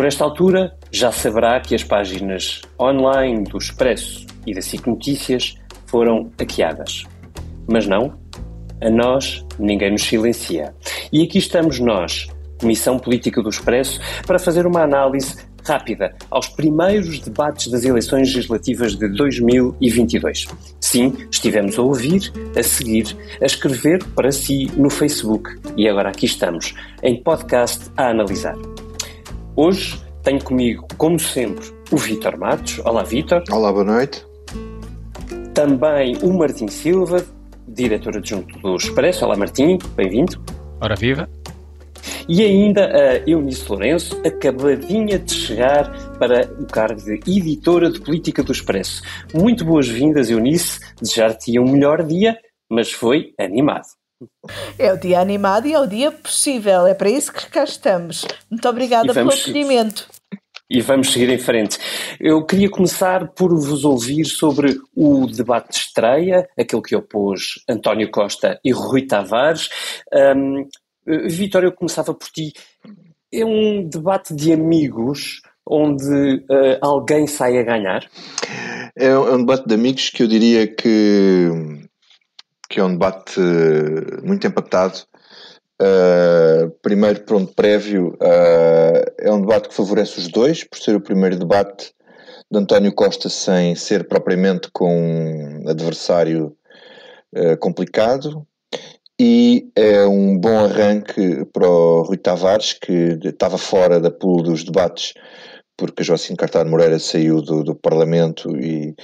Por esta altura, já saberá que as páginas online do Expresso e da SIC Notícias foram hackeadas. Mas não, a nós ninguém nos silencia. E aqui estamos nós, Comissão Política do Expresso, para fazer uma análise rápida aos primeiros debates das eleições legislativas de 2022. Sim, estivemos a ouvir, a seguir, a escrever para si no Facebook e agora aqui estamos, em podcast a analisar. Hoje tenho comigo, como sempre, o Vítor Matos. Olá, Vítor. Olá, boa noite. Também o Martim Silva, diretor adjunto do Expresso. Olá, Martim, bem-vindo. Ora, viva. E ainda a Eunice Lourenço, acabadinha de chegar para o cargo de editora de política do Expresso. Muito boas-vindas, Eunice. Desejar-te um melhor dia, mas foi animado. É o dia animado e é o dia possível, é para isso que cá estamos. Muito obrigada pelo acolhimento. E vamos seguir em frente. Eu queria começar por vos ouvir sobre o debate de estreia, aquele que opôs António Costa e Rui Tavares. Um, Vitória, eu começava por ti. É um debate de amigos onde uh, alguém sai a ganhar? É, é um debate de amigos que eu diria que, que é um debate muito empatado Uh, primeiro, pronto, prévio, uh, é um debate que favorece os dois, por ser o primeiro debate de António Costa sem ser propriamente com um adversário uh, complicado. E é um bom arranque para o Rui Tavares, que estava fora da pool dos debates, porque Joaquim Cartado Moreira saiu do, do Parlamento e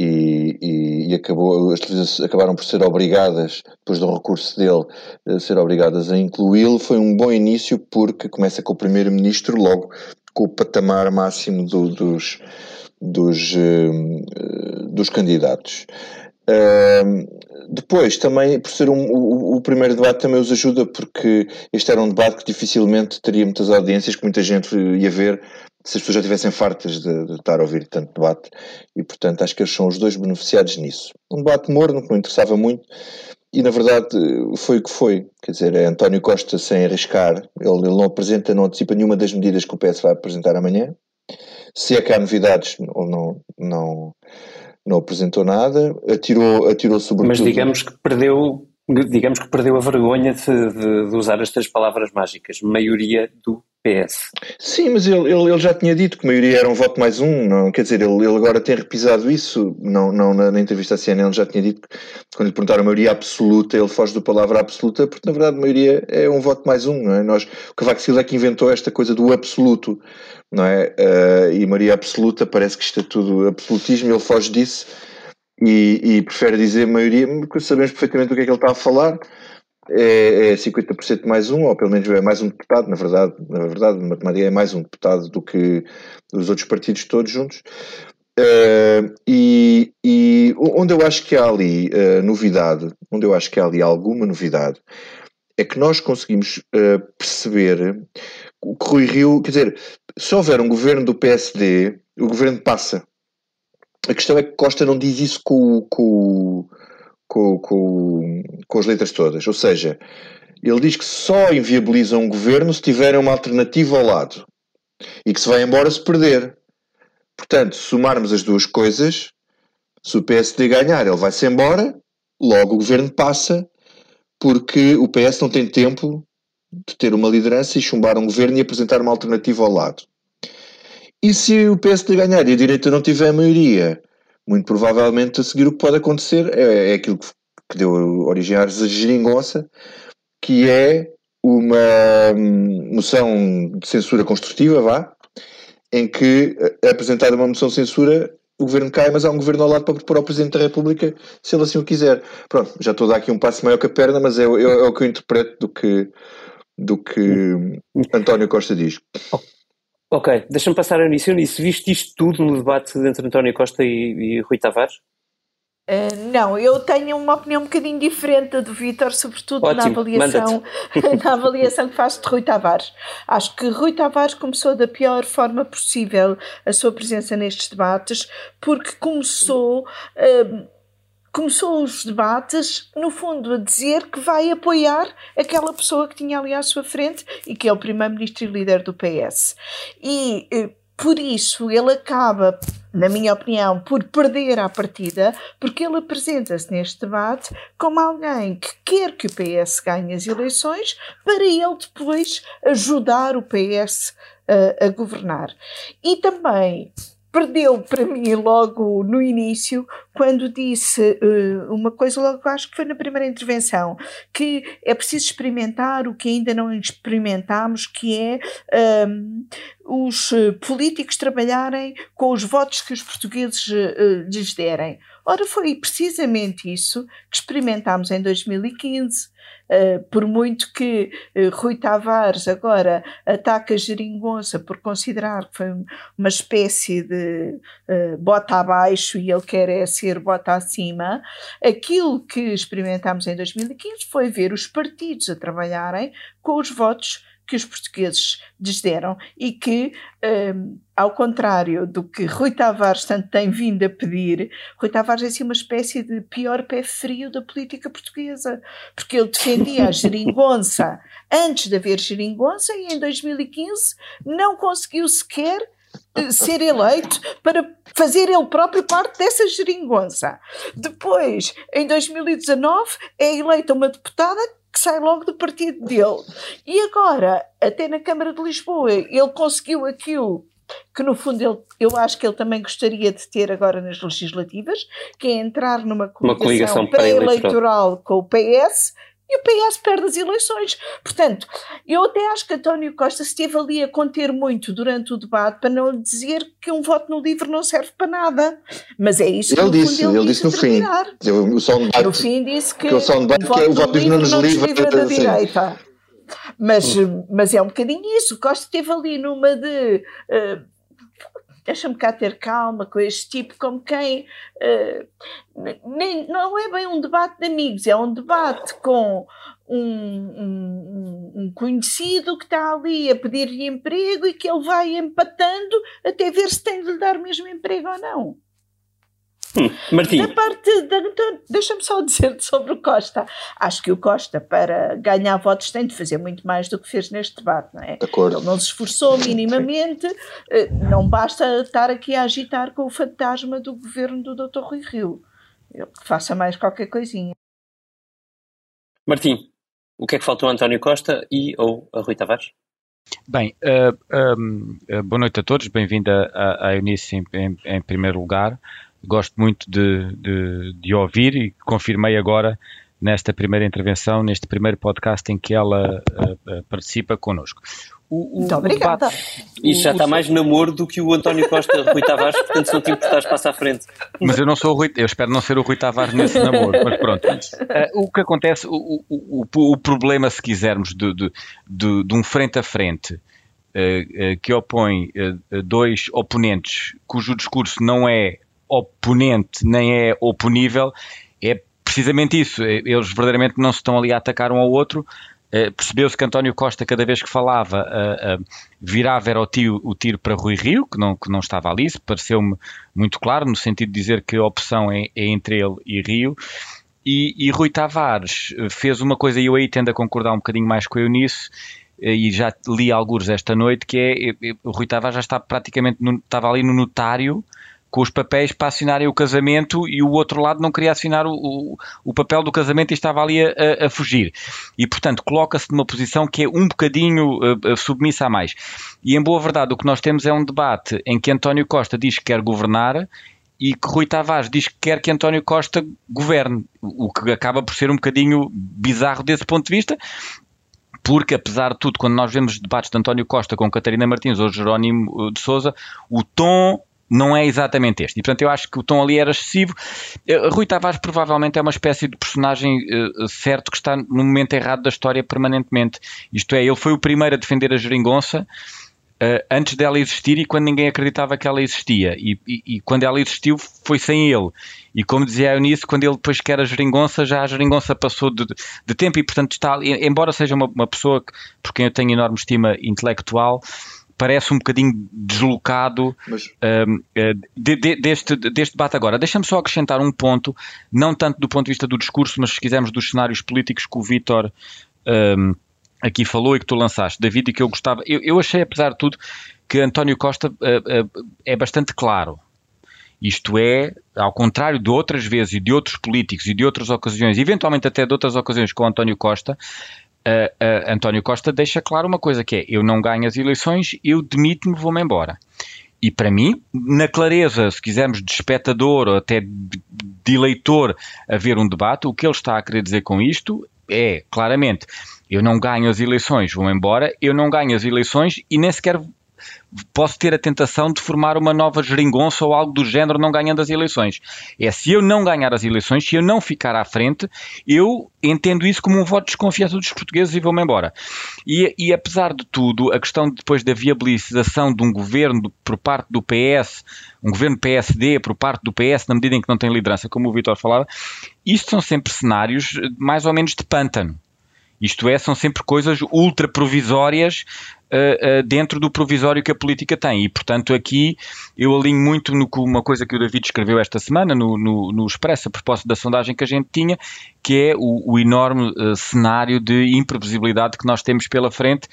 e, e, e, acabou, as televisões acabaram por ser obrigadas, depois do recurso dele, a ser obrigadas a incluí-lo. Foi um bom início porque começa com o primeiro-ministro, logo com o patamar máximo do, dos, dos, uh, dos candidatos. Depois, também, por ser um, o, o, primeiro debate, também os ajuda, porque este era um debate que dificilmente teria muitas audiências, que muita gente ia ver, se as pessoas já estivessem fartas de, de, estar a ouvir tanto debate, e portanto acho que eles são os dois beneficiados nisso. Um debate morno que não interessava muito, e na verdade foi o que foi. Quer dizer, é António Costa sem arriscar, ele, ele não apresenta, não antecipa nenhuma das medidas que o PS vai apresentar amanhã. Se é que há novidades, ou não, não, não apresentou nada, atirou, atirou sobretudo. Mas digamos que perdeu digamos que perdeu a vergonha de, de, de, usar as três palavras mágicas, maioria do PS. Sim, mas ele, ele, ele, já tinha dito que a maioria era um voto mais um, não, quer dizer, ele, ele agora tem repisado isso, não, não na, na, entrevista à CNN ele já tinha dito que quando lhe perguntaram a maioria absoluta, ele foge do palavra absoluta, porque na verdade a maioria é um voto mais um, não é? Nós, o Cavaco Silva é que inventou esta coisa do absoluto, não é? Uh, e maioria absoluta parece que isto é tudo absolutismo, ele foge disso e, e prefere dizer maioria, porque sabemos perfeitamente do que é que ele está a falar. É, é 50% mais um, ou pelo menos é mais um deputado, na verdade, na verdade, na matemática é mais um deputado do que os outros partidos todos juntos. Uh, e, e, onde eu acho que há ali uh, novidade, onde eu acho que há ali alguma novidade, é que nós conseguimos uh, perceber o que Rui Rio, quer dizer, se houver um governo do PSD, o governo passa. A questão é que Costa não diz isso com, com, com, com, com as letras todas. Ou seja, ele diz que só inviabiliza um governo se tiver uma alternativa ao lado e que se vai embora se perder. Portanto, somarmos as duas coisas, se o PSD ganhar, ele vai-se embora, logo o governo passa, porque o PS não tem tempo de ter uma liderança e chumbar um governo e apresentar uma alternativa ao lado. E se o PSD ganhar e a direita não tiver a maioria, muito provavelmente a seguir o que pode acontecer é, é aquilo que, que, deu origem à geringonça, que é uma hum, moção de censura construtiva, vá, em que é apresentada uma moção de censura, o governo cai, mas há um governo ao lado para propor ao Presidente da República, se ele assim o quiser. Pronto, já estou a dar aqui um passo maior que a perna, mas é, é, é o que eu interpreto do que, do que António Costa diz. Ok, deixa-me passar a Eunice. Eunice, viste isto tudo no debate entre António Costa e, e Rui Tavares? Uh, não, eu tenho uma opinião um bocadinho diferente do Vítor, sobretudo Ótimo, na avaliação, na avaliação que faz de Rui Tavares. Acho que Rui Tavares começou da pior forma possível a sua presença nestes debates, porque começou uh, começou os debates, no fundo, a dizer que vai apoiar aquela pessoa que tinha ali à sua frente e que é o primeiro-ministro e líder do PS. E eh, por isso ele acaba, na minha opinião, por perder a partida, porque ele apresenta-se neste debate como alguém que quer que o PS ganhe as eleições para ele depois ajudar o PS a, a governar. E também perdeu para mim logo no início, quando disse uh, uma coisa, logo acho que foi na primeira intervenção, que é preciso experimentar o que ainda não experimentámos, que é um, os eh, políticos trabalharem com os votos que os portugueses uh, lhes derem. Ora, foi precisamente isso que experimentámos em 2015. Uh, por muito que uh, Rui Tavares agora ataca a geringonça por considerar que foi uma espécie de uh, bota abaixo e ele quer é ser bota acima, aquilo que experimentámos em 2015 foi ver os partidos a trabalharem com os votos que os portugueses lhes deram e que, um, ao contrário do que Rui Tavares tanto tem vindo a pedir, Rui Tavares é assim uma espécie de pior pé frio da política portuguesa, porque ele defendia a geringonça antes de haver geringonça e em 2015 não conseguiu sequer eh, ser eleito para fazer ele próprio parte dessa geringonça. Depois, em 2019, é eleita uma deputada que sai logo do partido dele. E agora, até na Câmara de Lisboa, ele conseguiu aquilo que no fundo ele, eu acho que ele também gostaria de ter agora nas legislativas, que é entrar numa coligação, coligação pré-eleitoral com o PS e o PS perde as eleições. Portanto, eu até acho que António Costa esteve ali a conter muito durante o debate para não dizer que um voto no livro não serve para nada. Mas é isso ele que disse, ele, ele disse no fim. O som debate, no fim disse que, que o som debate, um voto, que é, o voto livre não nos livra, livra da direita. Mas, hum. mas é um bocadinho isso. Costa esteve ali numa de. Uh, deixa-me cá ter calma com este tipo, como quem uh, nem, não é bem um debate de amigos, é um debate com um, um, um conhecido que está ali a pedir-lhe emprego e que ele vai empatando até ver se tem de lhe dar mesmo emprego ou não. Hum, Martim. Da parte da, então, deixa-me só dizer sobre o Costa. Acho que o Costa, para ganhar votos, tem de fazer muito mais do que fez neste debate, não é? De acordo. Ele não se esforçou minimamente, eh, não basta estar aqui a agitar com o fantasma do governo do Dr. Rui Rio. Ele faça mais qualquer coisinha. Martim, o que é que faltou a António Costa e ou a Rui Tavares? Bem, uh, um, uh, boa noite a todos, bem-vinda à Eunice em, em, em primeiro lugar gosto muito de, de, de, ouvir e confirmei agora nesta primeira intervenção, neste primeiro podcast em que ela uh, participa connosco. O, o, Muito obrigada. Isto já está mais namoro do que o António Costa, Rui Tavares, portanto, se não te importares, passa à frente. Mas eu não sou o Rui, eu espero não ser o Rui Tavares nesse namoro, mas pronto. Uh, o que acontece, o, o, o, problema, se quisermos, de, de, de, de um frente a frente, uh, que opõe dois oponentes cujo discurso não é oponente nem é oponível, é precisamente isso. Eles verdadeiramente não se estão ali a atacar um ao outro. Uh, Percebeu-se que António Costa, cada vez que falava, uh, uh, virava era o tiro, o tiro para Rui Rio, que não, que não estava ali. Isso pareceu-me muito claro, no sentido de dizer que a opção é, é entre ele e Rio. E, e, Rui Tavares fez uma coisa, e eu aí tendo a concordar um bocadinho mais com eu nisso, e já li alguns esta noite, que é Rui Tavares já está praticamente no, estava ali no notário com os papéis para assinarem o casamento e o outro lado não queria assinar o, o, o papel do casamento e estava ali a, a fugir. E, portanto, coloca-se numa posição que é um bocadinho uh, submissa a mais. E, em boa verdade, o que nós temos é um debate em que António Costa diz que quer governar e que Rui Tavares diz que quer que António Costa governe, o que acaba por ser um bocadinho bizarro desse ponto de vista, porque apesar de tudo, quando nós vemos debates de António Costa com Catarina Martins ou Jerónimo de Souza, o tom não é exatamente este. E portanto eu acho que o tom ali era excessivo. Uh, Rui Tavares provavelmente é uma espécie de personagem uh, certo que está no momento errado da história permanentemente. Isto é, ele foi o primeiro a defender a geringonça. Uh, antes dela existir e quando ninguém acreditava que ela existia. E, e, e, quando ela existiu foi sem ele. E como dizia a Eunice, quando ele depois quer a geringonça, já a geringonça passou de, de tempo e portanto está, embora seja uma, uma pessoa que, por quem eu tenho enorme estima intelectual, parece um bocadinho deslocado Mas... uh, de, de, deste, deste debate agora. Deixa-me só acrescentar um ponto, não tanto do ponto de vista do discurso, mas se quisermos dos cenários políticos que o Vítor um, aqui falou e que tu lançaste, David, e que eu gostava. Eu, eu achei, apesar de tudo, que António Costa uh, uh, é bastante claro. Isto é, ao contrário de outras vezes e de outros políticos e de outras ocasiões, eventualmente até de outras ocasiões com António Costa, António Costa deixa claro uma coisa que é, eu não ganho as eleições, eu demito-me, vou-me embora. E para mim, na clareza, se quisermos, de espectador ou até de eleitor a ver um debate, o que ele está a querer dizer com isto é, claramente, eu não ganho as eleições, vou embora, eu não ganho as eleições e nem sequer posso ter a tentação de formar uma nova geringonça ou algo do género não ganhando as eleições. É se eu não ganhar as eleições, se eu não ficar à frente, eu entendo isso como um voto de desconfiança dos portugueses e vou-me embora. E, e, apesar de tudo, a questão depois da viabilização de um governo por parte do PS, um governo PSD por parte do PS, na medida em que não tem liderança, como o Vitor falava, isto são sempre cenários mais ou menos de pântano. Isto é, são sempre coisas ultra provisórias uh, uh, dentro do provisório que a política tem. E, portanto, aqui eu alinho muito no uma coisa que o David escreveu esta semana no, no, no Expresso, a propósito da sondagem que a gente tinha, que é o, o enorme uh, cenário de imprevisibilidade que nós temos pela frente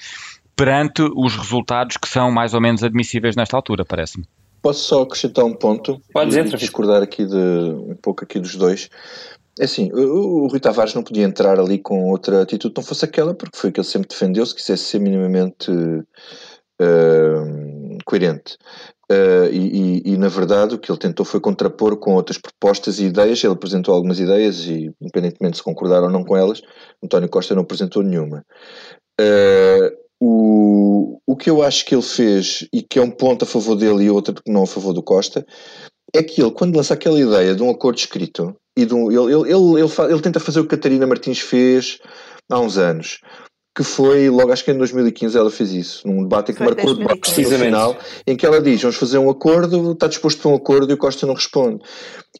perante os resultados que são mais ou menos admissíveis nesta altura, parece-me. Posso só acrescentar um ponto? Pode dizer, discordar aqui de um pouco aqui dos dois. É assim, o, o Rui Tavares não podia entrar ali com outra atitude, não fosse aquela, porque foi que ele sempre defendeu, se quisesse ser minimamente uh, coerente. Uh, e, e, e, na verdade, o que ele tentou foi contrapor com outras propostas e ideias. Ele apresentou algumas ideias e, independentemente de se concordar ou não com elas, António Costa não apresentou nenhuma. Uh, o, o que eu acho que ele fez, e que é um ponto a favor dele e outro não a favor do Costa, é que ele, quando lança aquela ideia de um acordo escrito, e de um, ele, ele, ele, ele, ele tenta fazer o que Catarina Martins fez há uns anos, que foi, logo acho que em 2015 ela fez isso, num debate em que marcou o debate final, em que ela diz, vamos fazer um acordo, está disposto para um acordo e o Costa não responde.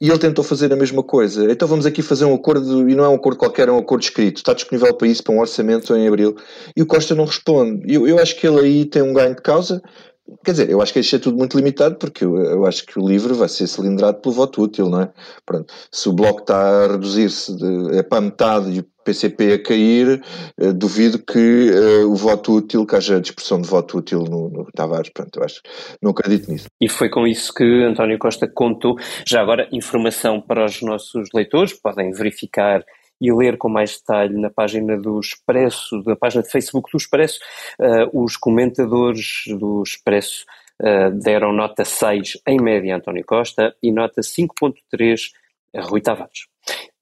E ele tentou fazer a mesma coisa. Então vamos aqui fazer um acordo, e não é um acordo qualquer, é um acordo escrito, está disponível para isso, para um orçamento em abril, e o Costa não responde. Eu, eu acho que ele aí tem um ganho de causa, Quer dizer, eu acho que isto é tudo muito limitado porque eu, eu, acho que o livro vai ser cilindrado pelo voto útil, não é? Pronto. Se o Bloco está a reduzir-se é para metade e o PCP a cair, eh, duvido que eh, o voto útil, que haja dispersão de voto útil no, no Tavares. Pronto, eu acho não acredito nisso. E foi com isso que António Costa contou. Já agora, informação para os nossos leitores, podem verificar e ler com mais detalhe na página do Expresso, na página de Facebook do Expresso, uh, os comentadores do Expresso uh, deram nota 6 em média a António Costa e nota 5.3 a Rui Tavares.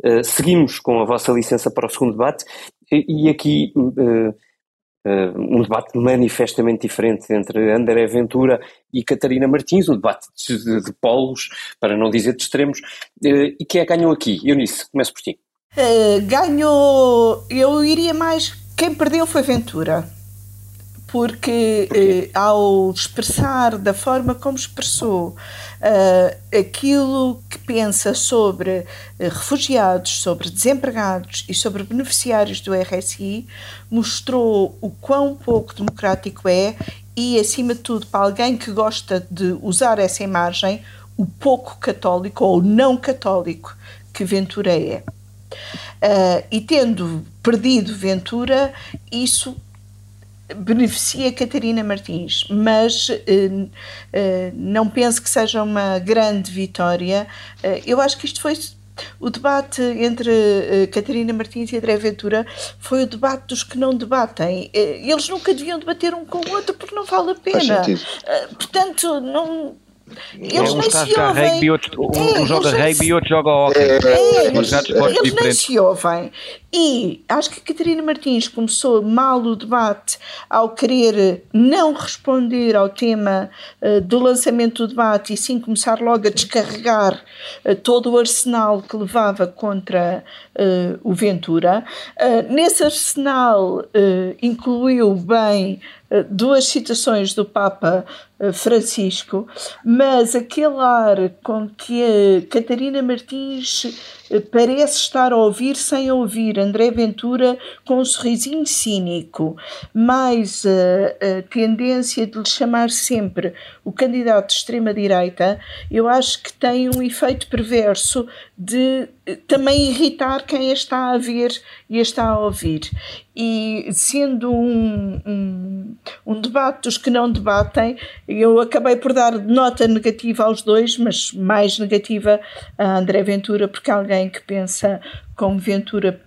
Uh, seguimos com a vossa licença para o segundo debate e, e aqui um debate manifestamente diferente entre André Ventura e Catarina Martins, um debate de, de, de polos, para não dizer de extremos, e quem é que ganhou aqui? Eunice, começo por ti. Uh, ganhou. Eu iria mais. Quem perdeu foi Ventura. Porque uh, ao expressar da forma como expressou uh, aquilo que pensa sobre refugiados, sobre desempregados e sobre beneficiários do RSI, mostrou o quão pouco democrático é e, acima de tudo, para alguém que gosta de usar essa imagem, o pouco católico ou não católico que Ventura é. Uh, e tendo perdido Ventura, isso beneficia Catarina Martins, mas uh, uh, não penso que seja uma grande vitória. eu acho que isto foi o debate entre uh, Catarina Martins e André Ventura foi o debate dos que não debatem. Uh, eles nunca deviam debater um com o outro porque não vale a pena. Uh, portanto, não eles um nem está se ouvem. Rugby, outro, um, um joga rugby e outro joga hockey. É, é, eles, eles nem se ouvem. E acho que a Catarina Martins começou mal o debate ao querer não responder ao tema uh, do lançamento do debate e sim começar logo a descarregar uh, todo o arsenal que levava contra uh, o Ventura. nesse arsenal incluiu bem duas citações do Papa Francisco, mas aquele ar com que a Catarina Martins parece estar a ouvir sem ouvir André Ventura com um sorrisinho cínico, mais a, a tendência de lhe chamar sempre o candidato de extrema-direita, eu acho que tem um efeito perverso de também irritar quem a está a ver e a está a ouvir. E sendo um, um, um, debate dos que não debatem, eu acabei por dar nota negativa aos dois, mas mais negativa a André Ventura, porque alguém que pensa como Ventura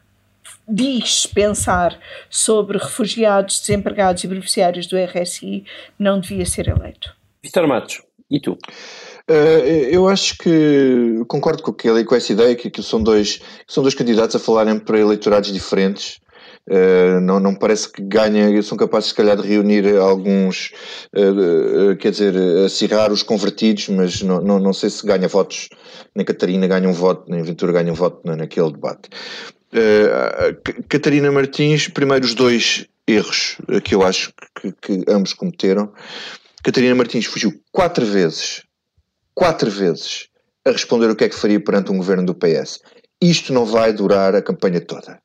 diz pensar sobre refugiados, desempregados e beneficiários do RSI não devia ser eleito. Vitor Matos, e tu? Uh, eu acho que concordo com, aquele, com essa ideia que, que são, dois, são dois candidatos a falarem para eleitorados diferentes. Uh, não, não parece que ganhem, são capazes se calhar de reunir alguns, uh, quer dizer, acirrar os convertidos, mas não, não, não sei se ganha votos, nem Catarina ganha um voto, nem Ventura ganha um voto naquele debate. Catarina Martins, primeiro os dois erros que eu acho que, que ambos cometeram. Catarina Martins fugiu quatro vezes quatro vezes a responder o que é que faria perante um governo do PS. Isto não vai durar a campanha toda.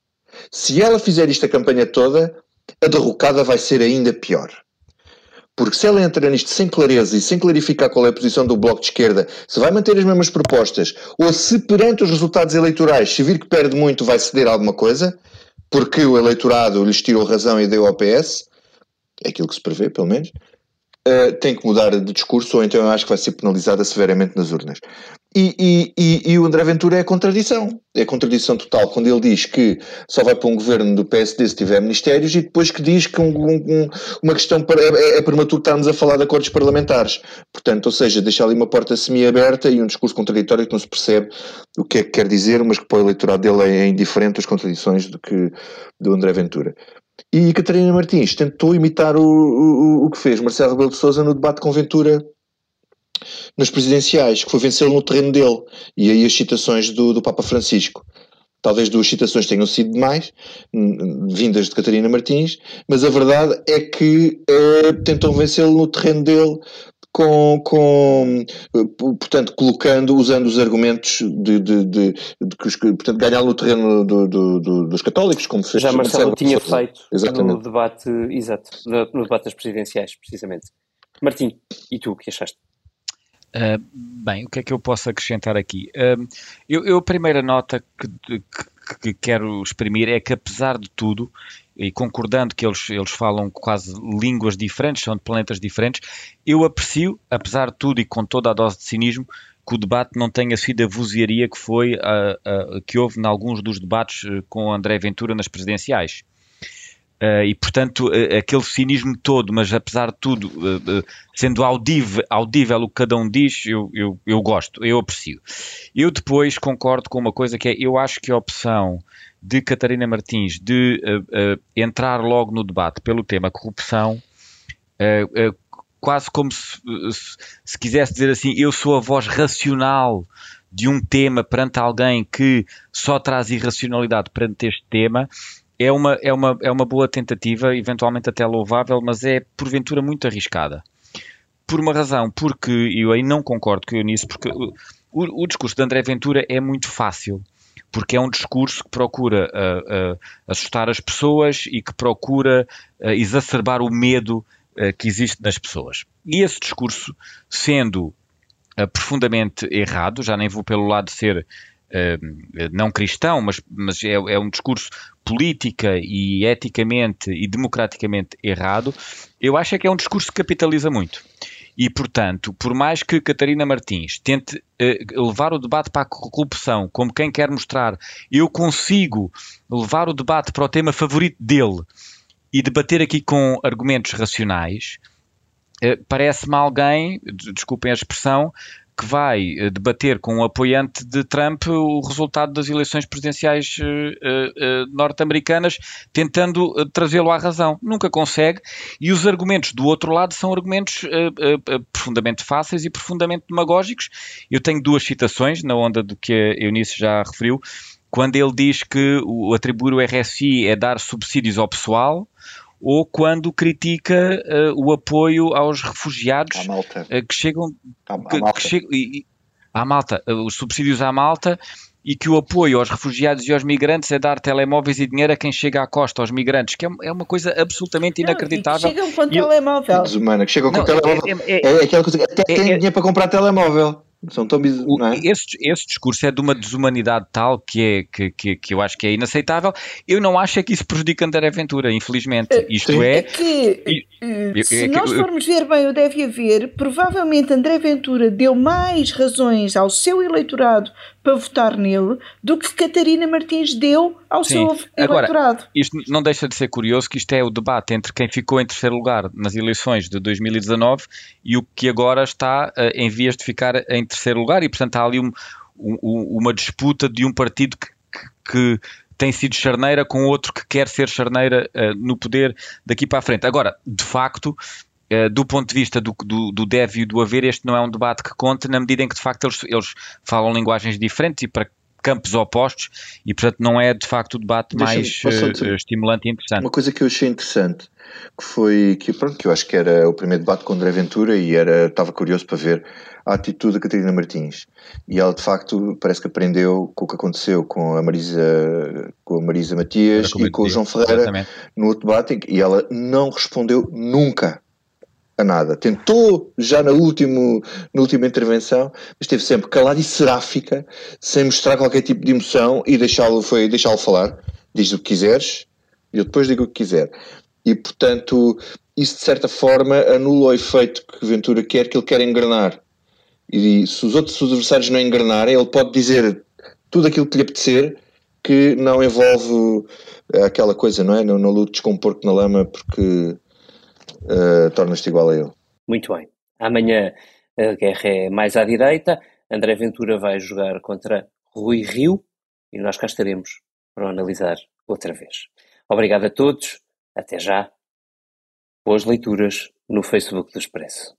Se ela fizer isto a campanha toda, a derrocada vai ser ainda pior. Porque se ela entra nisto sem clareza e sem clarificar qual é a posição do Bloco de Esquerda, se vai manter as mesmas propostas, ou se perante os resultados eleitorais, se vir que perde muito, vai ceder alguma coisa, porque o eleitorado lhes tirou razão e deu ao PS, é aquilo que se prevê, pelo menos, uh, tem que mudar de discurso, ou então eu acho que vai ser penalizada severamente nas urnas. E, e, e, e, o André Ventura é a contradição. É a contradição total quando ele diz que só vai para um governo do PSD se tiver ministérios e depois que diz que um, um, uma questão é, é prematuro estarmos a falar de acordos parlamentares. Portanto, ou seja, deixa ali uma porta semi-aberta e um discurso contraditório que não se percebe o que é que quer dizer, mas que para o eleitorado dele é indiferente as contradições do que do André Ventura. E Catarina Martins tentou imitar o, o, o que fez Marcelo Rebelo de Sousa no debate com Ventura nas presidenciais, que foi vencê-lo no terreno dele. E aí as citações do, do Papa Francisco. Talvez duas citações tenham sido demais, vindas de Catarina Martins, mas a verdade é que é, tentam vencê-lo no terreno dele, com, com portanto, colocando, usando os argumentos de, de, de, de que os, portanto, ganhá-lo no terreno do, do, do, dos católicos, como fez Já Marcelo tinha feito Exatamente. no debate, exato, no debate das presidenciais, precisamente. Martim, e tu, o que achaste? Uh, bem, o que é que eu posso acrescentar aqui? Uh, eu, eu, a primeira nota que, que, que, quero exprimir é que, apesar de tudo, e concordando que eles, eles falam quase línguas diferentes, são de planetas diferentes, eu aprecio, apesar de tudo e com toda a dose de cinismo, que o debate não tenha sido a vozearia que foi a, que houve em alguns dos debates eh, com André Ventura nas presidenciais. Uh, e, portanto, uh, aquele cinismo todo, mas apesar de tudo, sendo audível, audível o que cada um diz, eu, eu, eu gosto, eu aprecio. Eu depois concordo com uma coisa que é, eu acho que a opção de Catarina Martins de uh, uh, entrar logo no debate pelo tema corrupção, uh, quase como se, se, se, quisesse dizer assim: eu sou a voz racional de um tema perante alguém que só traz irracionalidade perante este tema. É uma, é, uma, é uma boa tentativa, eventualmente até louvável, mas é porventura muito arriscada. Por uma razão, porque eu aí não concordo com eu nisso, porque o, o discurso de André Ventura é muito fácil porque é um discurso que procura uh, uh, assustar as pessoas e que procura uh, exacerbar o medo que existe nas pessoas. E esse discurso, sendo profundamente errado, já nem vou pelo lado de ser não cristão, mas, mas é, é, um discurso política e eticamente e democraticamente errado, eu acho é que é um discurso que capitaliza muito. E, portanto, por mais que Catarina Martins tente uh, levar o debate para a corrupção, como quem quer mostrar, eu consigo levar o debate para o tema favorito dele e debater aqui com argumentos racionais, uh, parece-me alguém, desculpem a expressão, que vai eh, debater com um apoiante de Trump o resultado das eleições presidenciais uh, uh, norte-americanas, tentando uh, trazê-lo à razão. Nunca consegue, e os argumentos do outro lado são argumentos profundamente fáceis e profundamente demagógicos. Eu tenho duas citações, na onda do que a Eunice já referiu, quando ele diz que o atribuir o RSI é dar subsídios ao pessoal, ou quando critica uh, o apoio aos refugiados uh, que chegam. À, que, malta. Que chegam, e, à malta, uh, os subsídios à malta. e que o apoio aos refugiados e aos migrantes é dar telemóveis e dinheiro a quem chega à costa, aos migrantes, que é, é uma coisa absolutamente inacreditável. Não, chegam com o telemóvel. Desumana, que chegam com o telemóvel. É, é, é, aquela coisa até tem dinheiro para comprar telemóvel. São tão biz... o, é? esse, esse discurso é de uma desumanidade tal que, é, que, que, que, eu acho que é inaceitável. Eu não acho é que isso prejudica André Ventura, infelizmente. Eh, Isto é. é que, eh, se nós formos ver bem o deve haver, provavelmente André Ventura deu mais razões ao seu eleitorado para votar nele do que Catarina Martins deu ao Sim. seu eleitorado. Agora, isto não deixa de ser curioso que isto é o debate entre quem ficou em terceiro lugar nas eleições de 2019 e o que agora está uh, em vias de ficar em terceiro lugar e portanto há ali um, um, uma disputa de um partido que, que, que tem sido charneira com outro que quer ser charneira uh, no poder daqui para a frente. Agora, de facto, do ponto de vista do, do, do, deve e do haver, este não é um debate que conte, na medida em que de facto eles, eles falam linguagens diferentes e para campos opostos e portanto não é de facto o debate mais uh, estimulante e interessante. Uma coisa que eu achei interessante que foi que pronto que eu acho que era o primeiro debate com André Ventura e era estava curioso para ver a atitude da Catarina Martins e ela de facto parece que aprendeu com o que aconteceu com a Marisa com a Marisa Matias e com o João Ferreira exatamente. no outro debate e ela não respondeu nunca a nada. Tentou já na, último, na última intervenção, mas esteve sempre calado e seráfica, sem mostrar qualquer tipo de emoção e deixá-lo foi deixá-lo falar. Diz o que quiseres e eu depois digo o que quiser. E portanto, isso de certa forma anula o efeito que Ventura quer, que ele quer engrenar. E se os outros adversários não engrenarem, ele pode dizer tudo aquilo que lhe apetecer, que não envolve aquela coisa, não é? Não, não um porco na lama porque uh, tornas-te igual a ele. Muito bem. Amanhã a guerra é mais à direita. André Ventura vai jogar contra Rui Rio e nós cá estaremos para analisar outra vez. Obrigado a todos. Até já. Boas leituras no Facebook do Expresso.